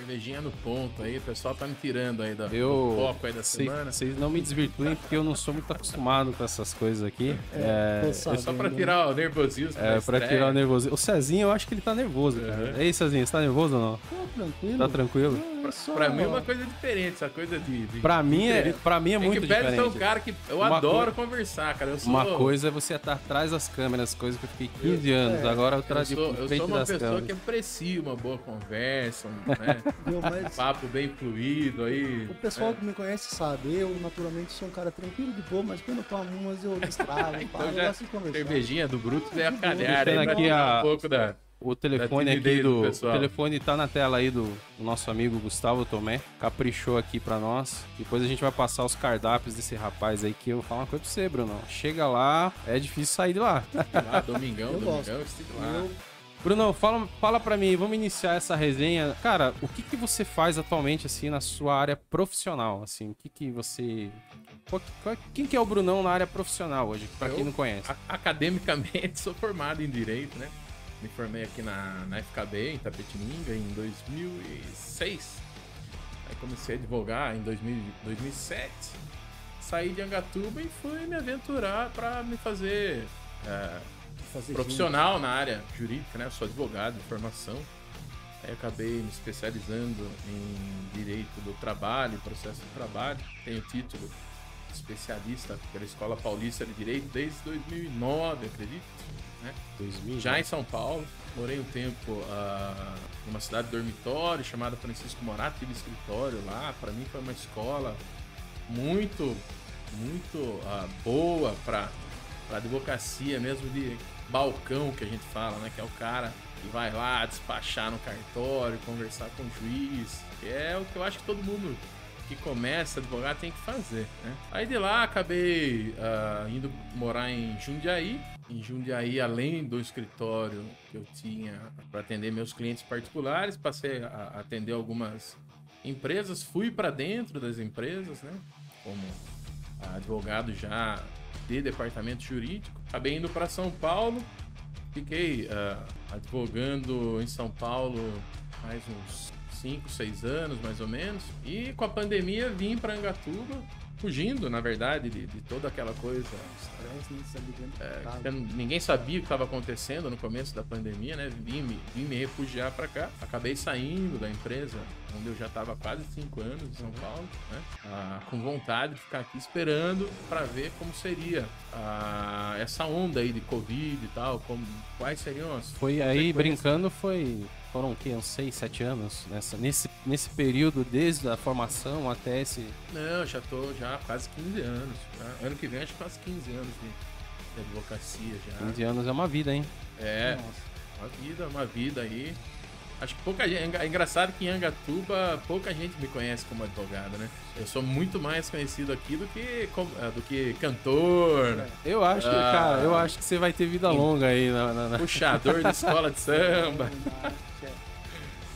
Cervejinha no ponto aí, o pessoal tá me tirando aí da, Eu- do foco aí da Vocês semana. vocês não me desvirtuem, porque eu não sou muito acostumado com essas coisas aqui. É, É só pra sabendo. tirar o nervosismo. é pra estreia. tirar o nervoso. O Cezinho, eu acho que ele tá nervoso, cara. Ei, Cezinho, você tá nervoso ou não? Tô tranquilo. Tá tranquilo? Eu só- Pra mim é uma coisa diferente, essa coisa de. de Pra mim é, pra mim é muito que Pérez é um diferente. cara que eu Uma adoro conversar, cara. Eu sou, Uma coisa é você estar atrás das câmeras, coisa que eu fiquei 15 anos. Agora eu eu trago de eu frente sou uma das pessoa câmeras. que aprecia uma boa conversa, um, né? Viu, mas papo bem fluido aí. o pessoal que me conhece sabe, eu naturalmente sou um cara tranquilo de boa, mas quando eu tomo umas eu distrago, paro, Então eu já, gosto de conversar. cervejinha do Bruto é a calhar aí aqui a- um pouco da. O telefone aqui do do. O telefone tá na tela aí do, do nosso amigo Gustavo Tomé. Caprichou aqui pra nós. Depois a gente vai passar os cardápios desse rapaz aí que eu vou falar uma coisa pra você, Bruno. Chega lá, é difícil sair de lá. Lá, domingão, Eu domingão, gosto. estive lá. Eu, Bruno, fala, fala pra mim, vamos iniciar essa resenha. Cara, o que, que você faz atualmente, assim, na sua área profissional? Assim, o que, que você. qual- qual- quem que é o Brunão na área profissional hoje, pra Eu- quem não conhece? Academicamente sou formado em Direito, né? Me formei aqui na, na FKB, em Tapetininga, em 2006. Aí comecei a advogar em 2000, 2007. Saí de Angatuba e fui me aventurar para me fazer é, profissional na área jurídica, né? Eu sou advogado de formação. Aí acabei me especializando em direito do trabalho, processo do trabalho. Tenho título de especialista pela Escola Paulista de Direito desde 2009, acredito. Né? 2000? Já em São Paulo, morei um tempo ah, numa cidade dormitório chamada Francisco Morato, tive escritório lá. Para mim foi uma escola muito, muito ah, boa para advocacia mesmo de balcão que a gente fala, né? Que é o cara que vai lá despachar no cartório, conversar com o juiz. que É o que eu acho que todo mundo que começa a advogar tem que fazer, né? Aí de lá acabei ah, indo morar em Jundiaí. Em Jundiaí, além do escritório que eu tinha para atender meus clientes particulares, passei a atender algumas empresas, fui para dentro das empresas, né? Como advogado já de departamento jurídico. Acabei indo para São Paulo, fiquei ah, advogando em São Paulo mais uns 5, 6 anos mais ou menos. E com a pandemia vim para Angatuba, fugindo, na verdade, de, de toda aquela coisa é, ninguém sabia o que estava acontecendo no começo da pandemia, né? Vim me, vim me refugiar para cá. Acabei saindo da empresa, onde eu já estava quase cinco anos em São Paulo, né? Ah, com vontade de ficar aqui esperando para ver como seria ah, essa onda aí de Covid e tal, como, quais seriam as Foi aí, brincando, foi. Foram o quê? Uns 6, 7 anos? Nessa, nesse, nesse período, desde a formação até esse. Não, já tô já há quase 15 anos. já. Ano que vem acho que quase 15 anos de, de advocacia já. 15 anos é uma vida, hein? É, Nossa. uma vida, uma vida aí. Acho que pouca gente. É engraçado que em Angatuba pouca gente me conhece como advogado, né? Eu sou muito mais conhecido aqui do que, ah, do que cantor, Eu acho, que, Ah. cara, eu acho que você vai ter vida longa aí na. na- na- puxador de escola de samba,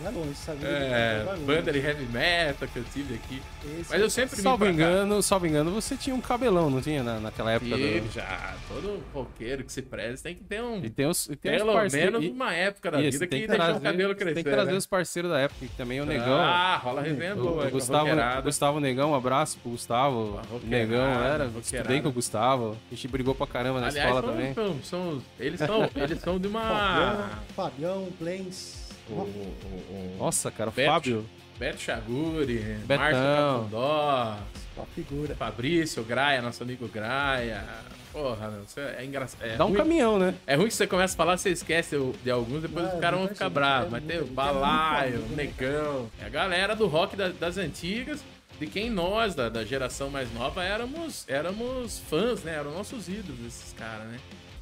Vai longe, sabe? é, Vai longe. banda de heavy metal que eu tive aqui. Esse Mas eu sempre Salvo cá. engano, salvo engano, você tinha um cabelão, não tinha? Na, naquela época Tive do. já, todo roqueiro que se preze tem que ter um. E tem os, e tem os Pelo parceiros. menos e- uma época da Isso, vida que que deixa trazer, o cabelo crescer. Tem que trazer né? os parceiros da época, que também o Negão. Ah, rola resenha o, o Gustavo. Gustavo Negão, um abraço pro Gustavo. Negão era. Estudei com o Gustavo. A gente brigou pra caramba na Aliás, escola são, também. são- são- eles, são, eles são de uma. Fabião, Fabião, Plains. O, o, o, Nossa, cara, o Beto. Fábio. Beto Chaguri, Betão. Márcio Capondó, Uma figura. Fabrício Graia, nosso amigo Graia. Porra, meu, isso é engraçado. É Dá um ruim- caminhão, né? É ruim que você começa a falar, você esquece de alguns, depois os caras vão ficar bravos. Mas tem o Balaio, é o amigo, Negão. É a galera do rock da- das antigas, de quem nós, da, da geração mais nova, éramos, éramos fãs, né? Eram nossos ídolos, esses caras, né?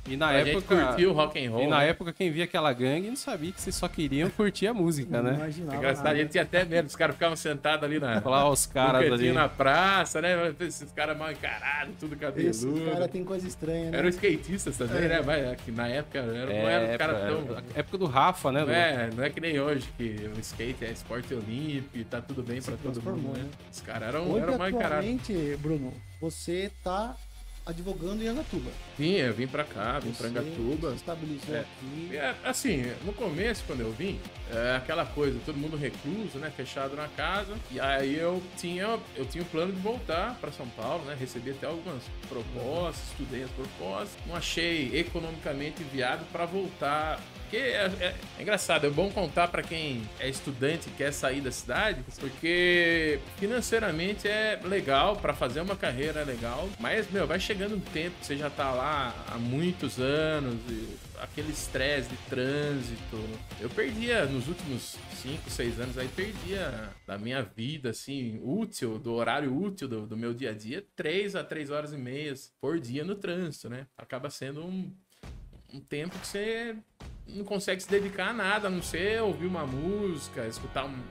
E na época. curtia o rock and roll. E na né? época, quem via aquela gangue não sabia que vocês só queriam curtir a música, Não né? imaginava Engraçado, a gente tinha até medo, os caras ficavam sentados ali na, Falar os no caras ali. na praça, né? Esses caras mal encarados, tudo Esse cabeludo. cara tem coisa estranha, né? Eram skatistas também, É. né? Vai, que na época era, não É, era um cara época, tão. época do Rafa, né? Não é, não é que nem hoje, que o skate é esporte olímpico e tá tudo bem pra todo mundo, né? né? Os caras eram, Hoje, eram mal encarados. atualmente, Bruno, você tá advogando em Angatuba. Vim, eu vim pra cá, vim Você Angatuba. se estabilizou É. aqui. É, assim, no começo, quando eu vim, é aquela coisa, todo mundo recluso, né? Fechado na casa. E aí eu tinha, eu tinha o plano de voltar para São Paulo, né? Recebi até algumas propostas, estudei as propostas. Não achei economicamente viável para voltar. Porque é, é- é engraçado, é bom contar para quem é estudante e quer sair da cidade, porque financeiramente é legal, para fazer uma carreira é legal, mas, meu, vai chegando um tempo que você já tá lá há muitos anos e aquele estresse de trânsito. Eu perdia nos últimos 5, 6 anos aí, perdia da minha vida, assim, útil, do horário útil do, do meu dia a dia, 3 a 3 horas e meia por dia no trânsito, né? Acaba sendo um, um tempo que você não consegue se dedicar a nada, a não ser ouvir uma música, escutar um-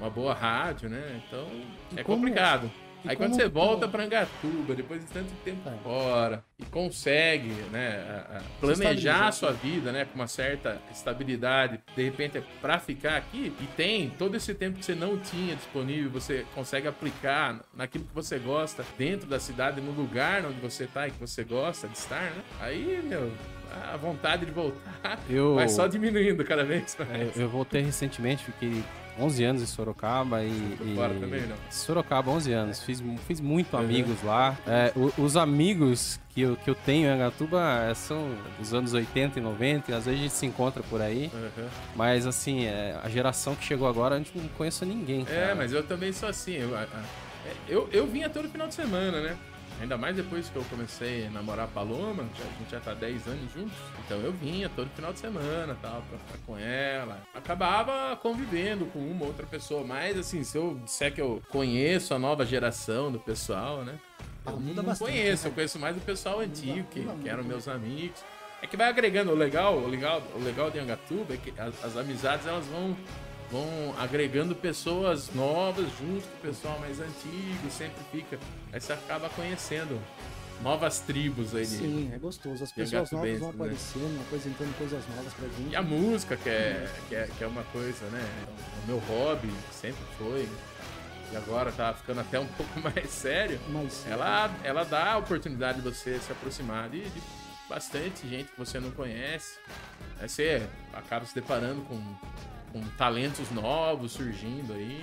uma boa rádio, né? Então E é como- complicado. Aí quando você volta pra Angatuba, depois de tanto tempo É. fora, e consegue, né, a- a planejar a sua vida, né, com uma certa estabilidade, de repente é pra ficar aqui, e tem todo esse tempo que você não tinha disponível, você consegue aplicar naquilo que você gosta, dentro da cidade, no lugar onde você tá e que você gosta de estar, né? Aí, meu, a vontade de voltar Eu- vai só diminuindo cada vez mais. É, eu voltei recentemente, fiquei 11 anos em Sorocaba e. E- também, não? Sorocaba, 11 anos. Fiz, fiz muito Uhum. amigos lá. É, os amigos que eu, que eu tenho em Angatuba é, são dos anos 80 e 90, às vezes a gente se encontra por aí. Uhum. Mas assim, é, a geração que chegou agora, a gente não conhece ninguém. É, cara. mas eu também sou assim. Eu, eu, eu vinha todo final de semana, né? Ainda mais depois que eu comecei a namorar a Paloma, já- a gente já tá 10 anos juntos. Então eu vinha todo final de semana, tal, pra ficar com ela. Acabava convivendo com uma outra pessoa. Mas assim, se eu disser que eu conheço a nova geração do pessoal, né? Ah, Eu muda não bastante, conheço, né? eu conheço mais o pessoal antigo, que, muda que eram meus amigos. É que vai agregando o legal, o legal, o legal de Angatuba é que as, as amizades elas vão vão agregando pessoas novas junto com o pessoal mais antigo, sempre fica. Aí você acaba conhecendo novas tribos aí. de- Sim, é gostoso. As pessoas novas vão Angatubenses, né? aparecendo, apresentando coisas novas pra gente. E a música, que é, que é, que é uma coisa, né? O meu hobby sempre foi. E agora tá ficando até um pouco mais sério. Mas Ela, ela dá a oportunidade de você se aproximar de, de bastante gente que você não conhece. Aí você acaba se deparando com, com talentos novos surgindo aí.